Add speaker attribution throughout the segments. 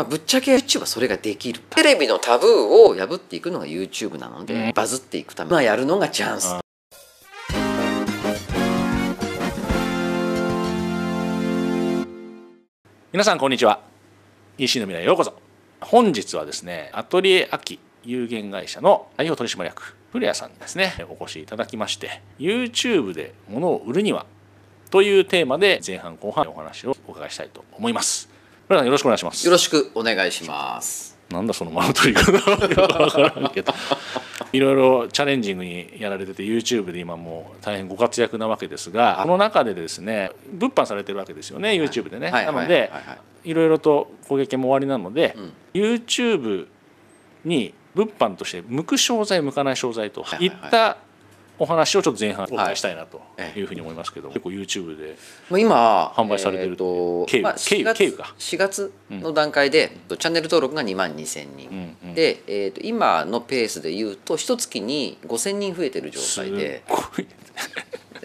Speaker 1: まあ、ぶっちゃけ YouTube はそれができる。テレビのタブーを破っていくのが YouTube なので、
Speaker 2: うん。
Speaker 1: バズっていくために、まあ、やるのがチャンス。
Speaker 2: あ皆さんこんにちは。EC の未来へようこそ。本日はですねアトリエ秋有限会社の代表取締役古谷さんにですね。お越しいただきまして YouTube で物を売るにはというテーマで前半後半お話をお伺いしたいと思います古谷さんよろしくお願いします。
Speaker 1: よろしくお願いします。
Speaker 2: なんだその間の取り方いろいろチャレンジングにやられてて YouTube で今もう大変ご活躍なわけですがこの中でですね物販されてるわけですよね YouTube でね、
Speaker 1: はい。
Speaker 2: なので、
Speaker 1: はい。
Speaker 2: ろいろと攻撃も終わりなので、
Speaker 1: うん。
Speaker 2: YouTube に物販として向く商材向かない商材と
Speaker 1: い
Speaker 2: ったお話をちょっと前半お伺いしたいなと
Speaker 1: え
Speaker 2: い。うふうに思いますけど、結構 YouTube で
Speaker 1: 今
Speaker 2: 販売されてる
Speaker 1: えーと
Speaker 2: 経由
Speaker 1: まあ、
Speaker 2: 経由
Speaker 1: 4月
Speaker 2: 経由か
Speaker 1: 4月の段階で、チャンネル登録が2万2000人、
Speaker 2: うんうん。
Speaker 1: で、えー、と今のペースでいうと一月に5000人増えてる状
Speaker 2: す
Speaker 1: 態で。
Speaker 2: ごい。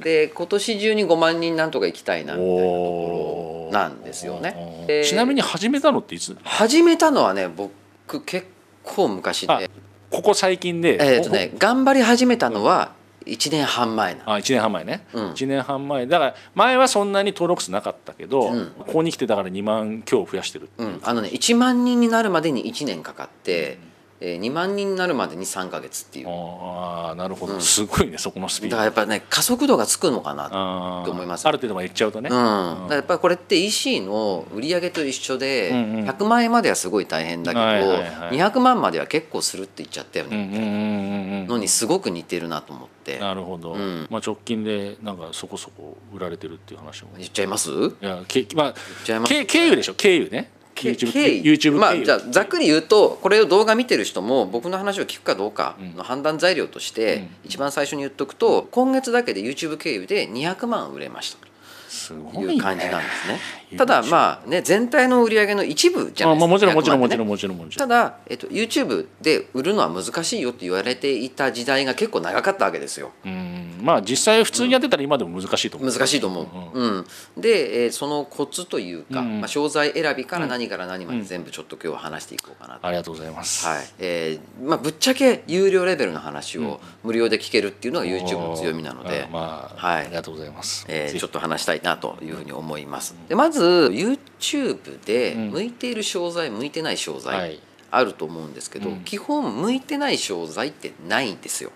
Speaker 1: で今年中に5万人なんとか行きたいなみたいなところなんですよね。
Speaker 2: ちなみに始めたのっていつ？
Speaker 1: 始めたのはね僕結構昔
Speaker 2: あ
Speaker 1: で
Speaker 2: ここ最近で。
Speaker 1: えっ、とね頑張り始めたのは1年半前な。の
Speaker 2: あ1年半前ね、
Speaker 1: うん。
Speaker 2: 1年半前。だから前はそんなに登録数なかったけど、
Speaker 1: うん。
Speaker 2: ここに来てだから2万今日増やしてるう。
Speaker 1: ん、あのね1万人になるまでに1年かかって、えー2万人になるまでに3か月っていう。
Speaker 2: ああなるほど、
Speaker 1: うん。
Speaker 2: すごいねそこのスピード。
Speaker 1: だからやっぱね加速度がつくのかな
Speaker 2: あー。
Speaker 1: と思います
Speaker 2: ある程度までいっちゃうとね、
Speaker 1: うん、だからやっぱりこれって EC の売り上げと一緒で、
Speaker 2: うんうん。
Speaker 1: 100万円まではすごい大変だけど、
Speaker 2: はいはいはい。
Speaker 1: 200万までは結構するって言っちゃったよね、
Speaker 2: うんうんうんうんうん。
Speaker 1: のにすごく似てるなと思って。
Speaker 2: なるほど、
Speaker 1: うん。
Speaker 2: まあ、直近でなんかそこそこ売られてるっていう話も。
Speaker 1: 言っちゃいます？
Speaker 2: いやけまあ
Speaker 1: ちゃいます。
Speaker 2: 経経由でしょ？経由ね
Speaker 1: 経緯
Speaker 2: YouTube
Speaker 1: まあじゃあざっくり言うとこれを動画見てる人も僕の話を聞くかどうかの判断材料として、
Speaker 2: うん。
Speaker 1: 一番最初に言っとくと今月だけで YouTube 経由で200万売れました。
Speaker 2: す
Speaker 1: と
Speaker 2: い
Speaker 1: う感じなんですね。ただまあね全体の売り上げの一部じゃな
Speaker 2: あまあ、
Speaker 1: いですか。
Speaker 2: もちろんもちろん
Speaker 1: 200万ってね。
Speaker 2: もちろんもちろんもちろん
Speaker 1: ただ、えっと、YouTube で売るのは難しいよって言われていた時代が結構長かったわけですよ。
Speaker 2: うん。まあ実際普通にやってたら今でも難しいと思う、
Speaker 1: 難しいと思う。うん。で、えーそのコツというか、
Speaker 2: うん。
Speaker 1: まあ、商材選びから何から何まで全部ちょっと今日は話していこうかなと。
Speaker 2: ありがとうございます、
Speaker 1: はい。えーまあ、ぶっちゃけ有料レベルの話を無料で聞けるっていうのが YouTube の強みなので。
Speaker 2: あ、まあ、
Speaker 1: はい。
Speaker 2: ありがとうございます、
Speaker 1: えちょっと話したいなというふうに思います。でまず YouTube で
Speaker 2: うん。
Speaker 1: 向いている商材向いてない商材、
Speaker 2: はい。
Speaker 1: あると思うんですけど、
Speaker 2: うん。
Speaker 1: 基本向いてない商材ってないんですよ。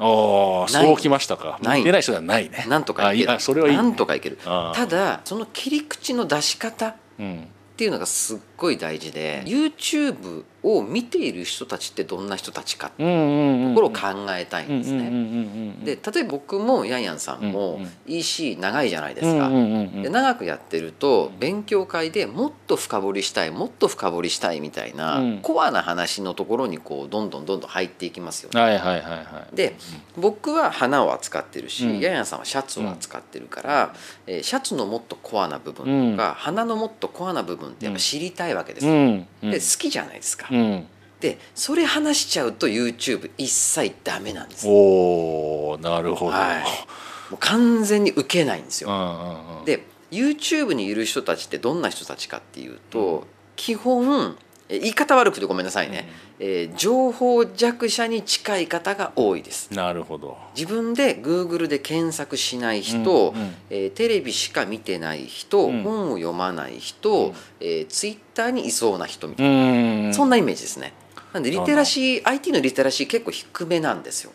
Speaker 2: ああそうきましたか。
Speaker 1: ない。
Speaker 2: 向いてない人ではないね。
Speaker 1: なんとかいける。
Speaker 2: それはいいね。
Speaker 1: なんとかいける。ただその切り口の出し方っ
Speaker 2: うん。
Speaker 1: ていうのがすっごい大事で、YouTube を見ている人たちってどんな人たちかって
Speaker 2: うんう
Speaker 1: ところを考えたいんですね。で例えば僕もヤンヤンさん
Speaker 2: うん
Speaker 1: も
Speaker 2: うん。
Speaker 1: EC 長いじゃないですか。で長くやってると勉強会でもっと深掘りしたいもっと深掘りしたいみたいな、
Speaker 2: うん。
Speaker 1: コアな話のところにこうどんどんどんどん入っていきますよね。で僕は花を扱ってるし、
Speaker 2: うん。
Speaker 1: ヤンヤンさんはシャツを扱ってるから、えーシャツのもっとコアな部分とか、花のもっとコアな部分ってやっぱ知りたいわけですよ。
Speaker 2: うんうん
Speaker 1: で好きじゃないですか。
Speaker 2: うん
Speaker 1: でそれ話しちゃうと YouTube 一切ダメなんです。
Speaker 2: おおなるほど、
Speaker 1: はいもう完全に受けないんですよ。で YouTube にいる人たちってどんな人たちかっていうと、基本え言い方悪くてごめんなさいね、えー情報弱者に近い方が多いです。
Speaker 2: なるほど。
Speaker 1: 自分で Google で検索しない人、
Speaker 2: うんうん。
Speaker 1: えーテレビしか見てない人、
Speaker 2: うん。
Speaker 1: 本を読まない人、
Speaker 2: うん。
Speaker 1: えー、Twitter にいそうな人みたいな、
Speaker 2: うん。
Speaker 1: そんなイメージですね。なんでリテラシー IT のリテラシー結構低めなんですよ。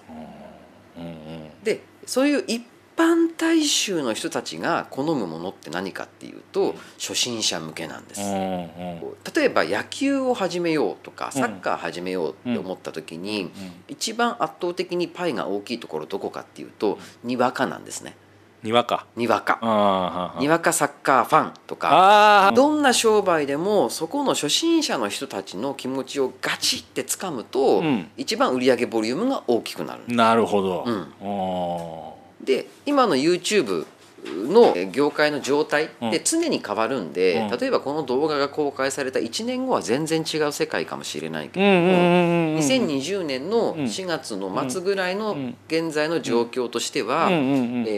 Speaker 2: うん。うん。
Speaker 1: でそういう一般大衆の人たちが好むものって何かっていうと初心者向けなんです、例えば野球を始めようとか
Speaker 2: うん。
Speaker 1: サッカー始めようって思った時に、一番圧倒的にパイが大きいところどこかっていうとにわかなんですね。
Speaker 2: にわか。
Speaker 1: にわか。
Speaker 2: あ
Speaker 1: にわかサッカーファンとかどんな商売でもそこの初心者の人たちの気持ちをガチって掴むと、
Speaker 2: うん。
Speaker 1: 一番売上ボリュームが大きくなる
Speaker 2: なるほど、
Speaker 1: うん。
Speaker 2: お
Speaker 1: で今の YouTube の業界の状態って
Speaker 2: うん。
Speaker 1: 常に変わるんで、
Speaker 2: うん。
Speaker 1: 例えばこの動画が公開された1年後は全然違う世界かもしれないけれども、
Speaker 2: うんうんうん
Speaker 1: 2020年の
Speaker 2: うん。
Speaker 1: 4月の末ぐらいの
Speaker 2: うん。
Speaker 1: 現在の状況としては、え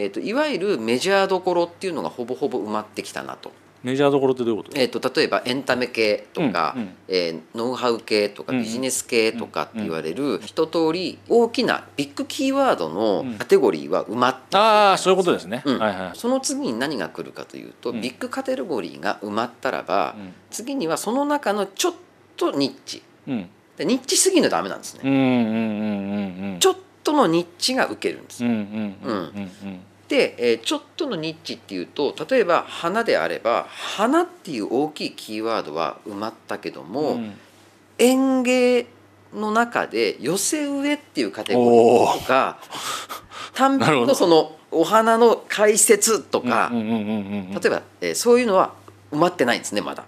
Speaker 1: ー、といわゆるメジャーどころっていうのがほぼほぼ埋まってきたなと。
Speaker 2: メジャーどころってどういうこと？
Speaker 1: えー、と例えばエンタメ系とか、
Speaker 2: うんうん。
Speaker 1: えーノウハウ系とか
Speaker 2: うん。
Speaker 1: ビジネス系とかって言われる一通り大きなビッグキーワードのカテゴリーは埋まって
Speaker 2: ああそういうことですね、
Speaker 1: うん。
Speaker 2: はいはい
Speaker 1: その次に何が来るかというと、
Speaker 2: うん。
Speaker 1: ビッグカテゴリーが埋まったらば、
Speaker 2: うん。
Speaker 1: 次にはその中のちょっとニッチ。
Speaker 2: うん。
Speaker 1: でニッチすぎるのダメなんですね、
Speaker 2: うんうんうんうんうん
Speaker 1: ちょっとのニッチが受けるんです、
Speaker 2: うんうんうん。うん
Speaker 1: で、えーちょっとのニッチっていうと例えば花であれば花っていう大きいキーワードは埋まったけども、
Speaker 2: うん。
Speaker 1: 園芸の中で寄せ植えっていうカテゴリーとか単品のそのお花の解説とか、例えば、えーそういうのは埋まってないんですねまだ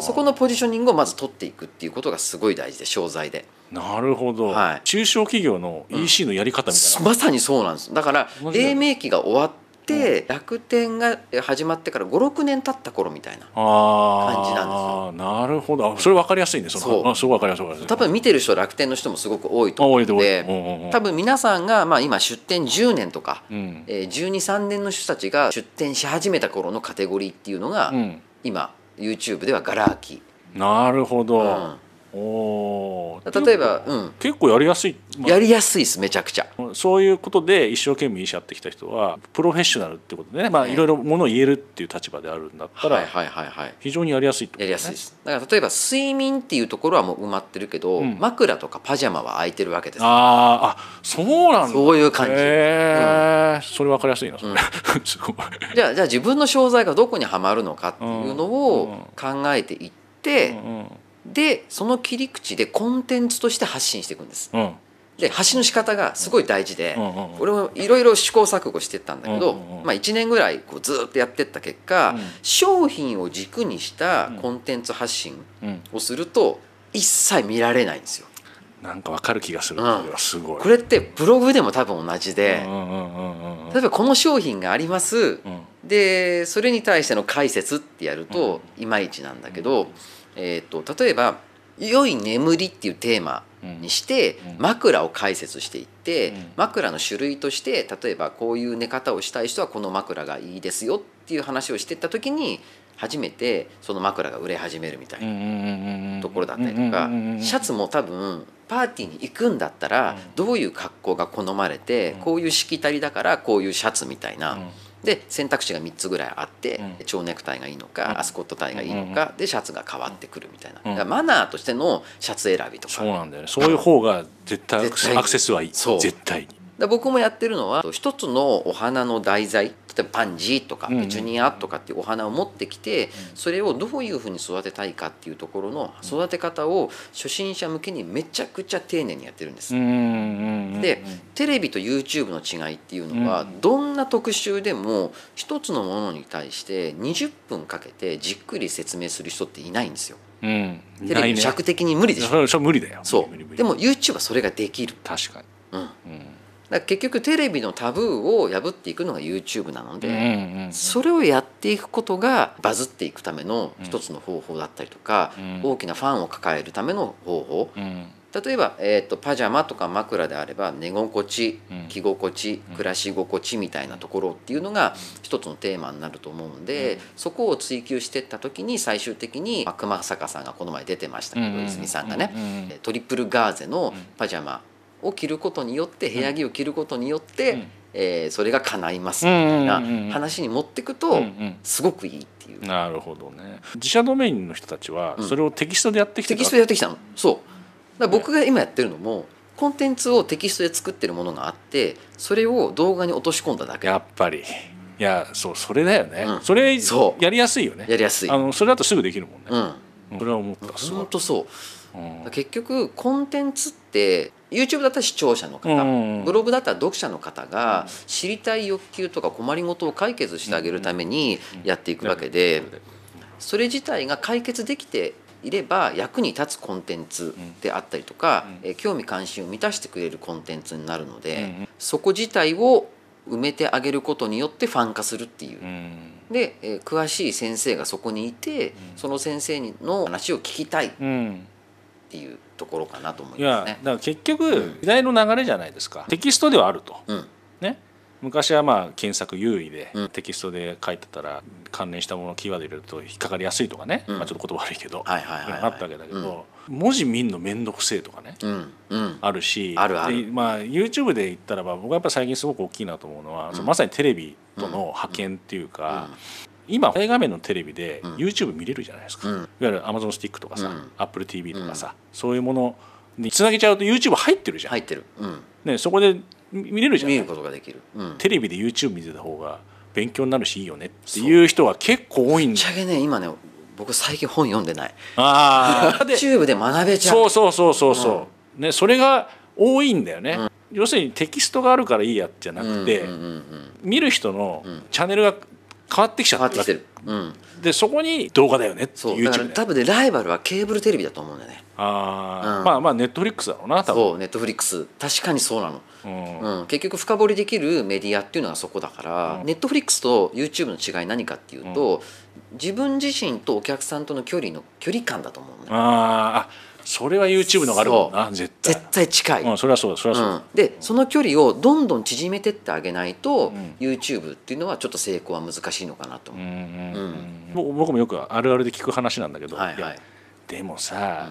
Speaker 1: そこのポジショニングをまず取っていくっていうことがすごい大事で商材で
Speaker 2: なるほど、
Speaker 1: はい。
Speaker 2: 中小企業の EC のやり方みたいな、
Speaker 1: まさにそうなんです。だから黎明期が終わって、楽天が始まってから56年経った頃みたいな感じなん
Speaker 2: なるほど。あそれ分かりやすいねその。
Speaker 1: そう。
Speaker 2: あすごい分かりやすい分かりやすい。
Speaker 1: 多分見てる人楽天の人もすごく多いと
Speaker 2: あ
Speaker 1: 思うので
Speaker 2: う。んうんうん。
Speaker 1: 多分皆さんが、まあ、今出店10年とか、
Speaker 2: うん。
Speaker 1: えー、123年の人たちが出店し始めた頃のカテゴリーっていうのが、
Speaker 2: うん。
Speaker 1: 今 YouTube ではガラ空き、
Speaker 2: なるほど、
Speaker 1: うん
Speaker 2: おー。
Speaker 1: 例えば、うん、
Speaker 2: 結構やりやすい、まあ
Speaker 1: やりやすいですめちゃくちゃ。
Speaker 2: そういうことで一生懸命医者やってきた人はプロフェッショナルってことでね、まあ、
Speaker 1: ええ。
Speaker 2: いろいろものを言えるっていう立場であるんだったら、
Speaker 1: はいはいはいはい。
Speaker 2: 非常にやりやすいってこと
Speaker 1: やりやすいです。だから例えば睡眠っていうところはもう埋まってるけど、
Speaker 2: うん。
Speaker 1: 枕とかパジャマは空いてるわけです。
Speaker 2: あーあそうなんだ。
Speaker 1: そういう感じ。
Speaker 2: へえ、それ分かりやすいなそれ、
Speaker 1: うん。
Speaker 2: すごい。
Speaker 1: じゃあじゃあ自分の商材がどこにはまるのかっていうの
Speaker 2: うん。
Speaker 1: を考えていって、
Speaker 2: うん
Speaker 1: でその切り口でコンテンツとして発信していくんです。
Speaker 2: うん。うん
Speaker 1: で発信の仕方がすごい大事で、
Speaker 2: うんうんうん
Speaker 1: 俺もいろいろ試行錯誤してったんだけど、
Speaker 2: うんうんうん。
Speaker 1: まあ、1年ぐらいこうずっとやってった結果、
Speaker 2: うん。
Speaker 1: 商品を軸にしたコンテンツ発信
Speaker 2: うん。
Speaker 1: をすると一切見られないんですよ。
Speaker 2: なんか分かる気がする、
Speaker 1: うん。
Speaker 2: すごい。
Speaker 1: これってブログでも多分同じで、
Speaker 2: うんうん
Speaker 1: 例えばこの商品があります。
Speaker 2: うん。
Speaker 1: でそれに対しての解説ってやるといまいちなんだけど、えー、と例えば「良い眠り」っていうテーマにして
Speaker 2: うん
Speaker 1: 枕を解説していって
Speaker 2: うん
Speaker 1: 枕の種類として例えばこういう寝方をしたい人はこの枕がいいですよっていう話をしていった時に初めてその枕が売れ始めるみたいな。ところだったりとかシャツも多分パーティーに行くんだったらどういう格好が好まれて
Speaker 2: うん
Speaker 1: こういうしきたりだからこういうシャツみたいな
Speaker 2: うん
Speaker 1: で選択肢が3つぐらいあって
Speaker 2: うん。
Speaker 1: 蝶ネクタイがいいの
Speaker 2: うん。
Speaker 1: かアスコットタイがいいのかでシャツが変わってくるみたいな。
Speaker 2: うん。
Speaker 1: マナーとしてのシャツ選びとか。
Speaker 2: そうなんだよね。そういう方が絶対アクセスはいい。
Speaker 1: そう。
Speaker 2: 絶対に
Speaker 1: で僕もやってるのは一つのお花の題材例えばパンジーとかペチュニアとかっていうお花を持ってきてそれをどういうふうに育てたいかっていうところの育て方を初心者向けにめちゃくちゃ丁寧にやってるんです。でテレビと YouTube の違いっていうのは
Speaker 2: うん
Speaker 1: どんな特集でも一つのものに対して20分かけてじっくり説明する人っていないんですよ。
Speaker 2: うん
Speaker 1: テレビ尺的に無理でしょ。
Speaker 2: 無理だよ
Speaker 1: そう。でも YouTube はそれができる。
Speaker 2: 確かに
Speaker 1: うん。
Speaker 2: うん
Speaker 1: ら結局テレビのタブーを破っていくのが YouTube なので。それをやっていくことがバズっていくための一つの方法だったりとか、
Speaker 2: うん。
Speaker 1: 大きなファンを抱えるための方法。
Speaker 2: うん。
Speaker 1: 例えば、えー、とパジャマとか枕であれば寝心地
Speaker 2: うん。
Speaker 1: 着心地暮らし心地みたいなところっていうのが一つのテーマになると思うんで、
Speaker 2: うん。
Speaker 1: そこを追求していった時に最終的にまあ熊坂さんがこの前出てましたけど、
Speaker 2: うん
Speaker 1: 泉さんがね、
Speaker 2: うん
Speaker 1: トリプルガーゼのパジャマを着ることによって部屋着を着ることによって、
Speaker 2: うん。
Speaker 1: えーそれが叶います
Speaker 2: うん
Speaker 1: みたいな
Speaker 2: うんうんうん
Speaker 1: 話に持っていく
Speaker 2: うん
Speaker 1: と
Speaker 2: うん。
Speaker 1: すごくいいっていう。
Speaker 2: なるほどね。自社ドメインの人たちは
Speaker 1: うん。
Speaker 2: それをテキストでやってきて
Speaker 1: テキストでやってきたの。そう。だ僕が今やってるのもコンテンツをテキストで作ってるものがあってそれを動画に落とし込んだだけ。
Speaker 2: やっぱり。いやそうそれだよね、
Speaker 1: うん。
Speaker 2: それやりやすいよね。
Speaker 1: やりやすい。
Speaker 2: あのそれだとすぐできるもんね、
Speaker 1: うん
Speaker 2: それは思った。
Speaker 1: 本当そう
Speaker 2: うん。
Speaker 1: 結局コンテンツって YouTube だったら視聴者の方、
Speaker 2: うん
Speaker 1: ブログだったら読者の方が知りたい欲求とか困りごとを解決してあげるためにやっていくわけでそれ自体が解決できていれば役に立つコンテンツであったりとか、
Speaker 2: うん。
Speaker 1: えー興味関心を満たしてくれるコンテンツになるので、
Speaker 2: うん。
Speaker 1: そこ自体を埋めてあげることによってファン化するっていう。
Speaker 2: う。ん
Speaker 1: で、えー詳しい先生がそこにいて、その先生の話を聞きたいっ
Speaker 2: うん。
Speaker 1: ていうところかなと思い
Speaker 2: いやだ
Speaker 1: ますね。
Speaker 2: から結局時代の流れじゃないですか。テキストではあると。
Speaker 1: うん。
Speaker 2: ね昔はまあ検索優位で
Speaker 1: うん。
Speaker 2: テキストで書いてたら関連したものをキーワード入れると引っかかりやすいとかね、
Speaker 1: うん。
Speaker 2: まあ、ちょっと言葉悪いけど、
Speaker 1: はいはいはい
Speaker 2: ったわけだけど、文字見んの面倒くせえとかね。
Speaker 1: うんうん。
Speaker 2: あるし。
Speaker 1: あるある。
Speaker 2: でまあ、YouTube で言ったらば僕はやっぱ最近すごく大きいなと思うのは、まさにテレビとの派遣っていうか、今大画面のテレビで
Speaker 1: うん。
Speaker 2: YouTube 見れるじゃないですか、
Speaker 1: うん。
Speaker 2: いわゆる Amazon スティックとかさ、
Speaker 1: うん。
Speaker 2: AppleTV とかさ、そういうものにつなげちゃうと YouTube 入ってるじゃん、
Speaker 1: 入ってる、うん、
Speaker 2: ね、そこで見見れるじゃん
Speaker 1: 見ることができる、うん、ぶっ
Speaker 2: テレビで YouTube 見てた方が勉強になるしいいよねっていう人は結構多いんだ。
Speaker 1: ちゃけね今ね僕最近本読んでない。
Speaker 2: ああ で
Speaker 1: YouTube で学べちゃう。
Speaker 2: そうそうそうそうそう、ねそれが多いんだよね、要するにテキストがあるからいいやじゃなくて、
Speaker 1: うんうんうんうん
Speaker 2: 見る人の
Speaker 1: ん。
Speaker 2: チャンネルが変わってきちゃっ
Speaker 1: 変わっててきてる、うん、
Speaker 2: でそこに動画だよねって
Speaker 1: そう。だか多分ねライバルはケーブルテレビだと思うんだよね。
Speaker 2: ああ、
Speaker 1: うん。
Speaker 2: まあまあネットフリックスだろうな多分。
Speaker 1: そうネットフリックス。確かにそうなの、
Speaker 2: うん。
Speaker 1: うん、結局深掘りできるメディアっていうのがそこだから、
Speaker 2: うん。
Speaker 1: ネットフリックスと YouTube の違い何かっていうと、自分自身とお客さんとの距離の距離感だと思うのね。
Speaker 2: あー。あそれは YouTube の方があるもんな絶対。
Speaker 1: 絶対近い、
Speaker 2: うん、それはそうだそれはそう。だ、
Speaker 1: うん、でその距離をどんどん縮めてってあげないと、
Speaker 2: ん。
Speaker 1: YouTube っていうのはちょっと成功は難しいのかなと。思う、
Speaker 2: うんうんうん。
Speaker 1: うん。
Speaker 2: 僕僕もよくあるあるで聞く話なんだけど、
Speaker 1: はいはい。
Speaker 2: やでもさ、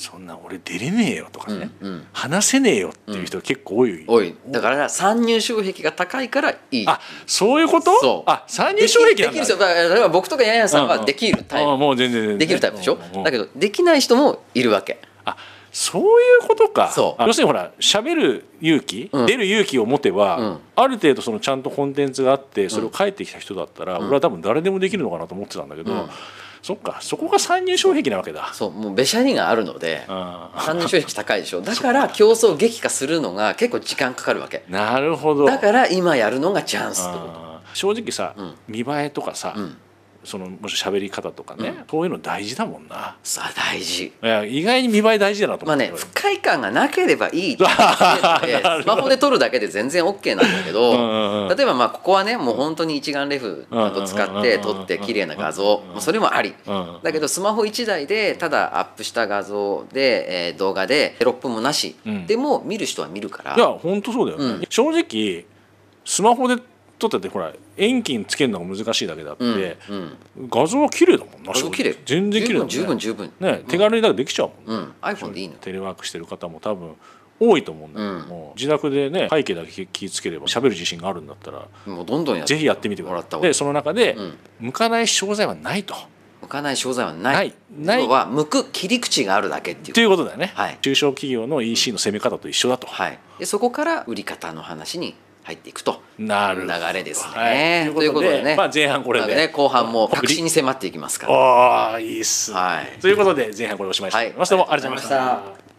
Speaker 2: そんな俺出れねえよとかね、
Speaker 1: うんうん。
Speaker 2: 話せねえよっていう人が結構多い、
Speaker 1: 多い。だから参入障壁が高いからいい。
Speaker 2: あそういうこと？
Speaker 1: そう。
Speaker 2: あ参入障壁
Speaker 1: できる人だから僕とかヤンヤンさんはできるタイプ、
Speaker 2: あもう全然全然。
Speaker 1: できるタイプでしょ、
Speaker 2: うんうん
Speaker 1: だけどできない人もいるわけ。
Speaker 2: あそういうことか。
Speaker 1: そう。
Speaker 2: あ要するにほら喋る勇気、
Speaker 1: うん。
Speaker 2: 出る勇気を持てば、
Speaker 1: うん。
Speaker 2: ある程度そのちゃんとコンテンツがあってそれを書いてきた人だったら、俺は多分誰でもできるのかなと思ってたんだけど、
Speaker 1: うん
Speaker 2: そっかそこが参入障壁なわけだ。
Speaker 1: そうもうべしゃりがあるので
Speaker 2: あ
Speaker 1: 参入障壁高いでしょ。だから競争激化するのが結構時間かかるわけ。
Speaker 2: ーなるほど。
Speaker 1: だから今やるのがチャンスってこと。
Speaker 2: 正直さ、
Speaker 1: うん。
Speaker 2: 見栄えとかさ、
Speaker 1: うん
Speaker 2: そのもし喋り方とかね、そういうの大事だもんな。
Speaker 1: さあ大事。
Speaker 2: いや意外に見栄え大事だなと
Speaker 1: まあ
Speaker 2: 思って、
Speaker 1: ね不快感がなければいい スマホで撮るだけで全然 OK なんだけど
Speaker 2: うんうんうん。
Speaker 1: 例えばまあここはねもう本当に一眼レフなど使って撮って綺麗な画像。それもあり。
Speaker 2: うん
Speaker 1: だけどスマホ1台でただアップした画像で、えー動画でテロップもなし、
Speaker 2: うん。
Speaker 1: でも見る人は見るから。
Speaker 2: いや本当そうだよね、
Speaker 1: うん。
Speaker 2: 正直スマホで撮っててほら遠近つけるのが難しいだけであって、画像は綺麗だもんな全然綺麗だもんね。
Speaker 1: 十分十分。
Speaker 2: ね手軽にだからできちゃうもん、
Speaker 1: うん。iPhone でいいの
Speaker 2: テレワークしてる方も多分多いと思うんだけども、自宅でね背景だけ気ぃつければ喋る自信があるんだったら
Speaker 1: もうどんどんやって。
Speaker 2: ぜひやってみて
Speaker 1: もらった
Speaker 2: でその中で、
Speaker 1: うん。
Speaker 2: 向かない商材はないと。
Speaker 1: 向かない商材はない。
Speaker 2: ない。
Speaker 1: は向く切り口があるだけっていう。
Speaker 2: ということだよね、
Speaker 1: はい。
Speaker 2: 中小企業の EC の攻め方と一緒だと、
Speaker 1: はい、でそこから売り方の話に入っていくと
Speaker 2: なるほど。
Speaker 1: 流れですね。
Speaker 2: はい。
Speaker 1: ということでね、
Speaker 2: まあ、前半これで、
Speaker 1: ね、後半も確信に迫っていきますから。
Speaker 2: ああいいっす、
Speaker 1: はい。
Speaker 2: ということで前半これおしまいしたいと思い。どうも
Speaker 1: ありがとうございました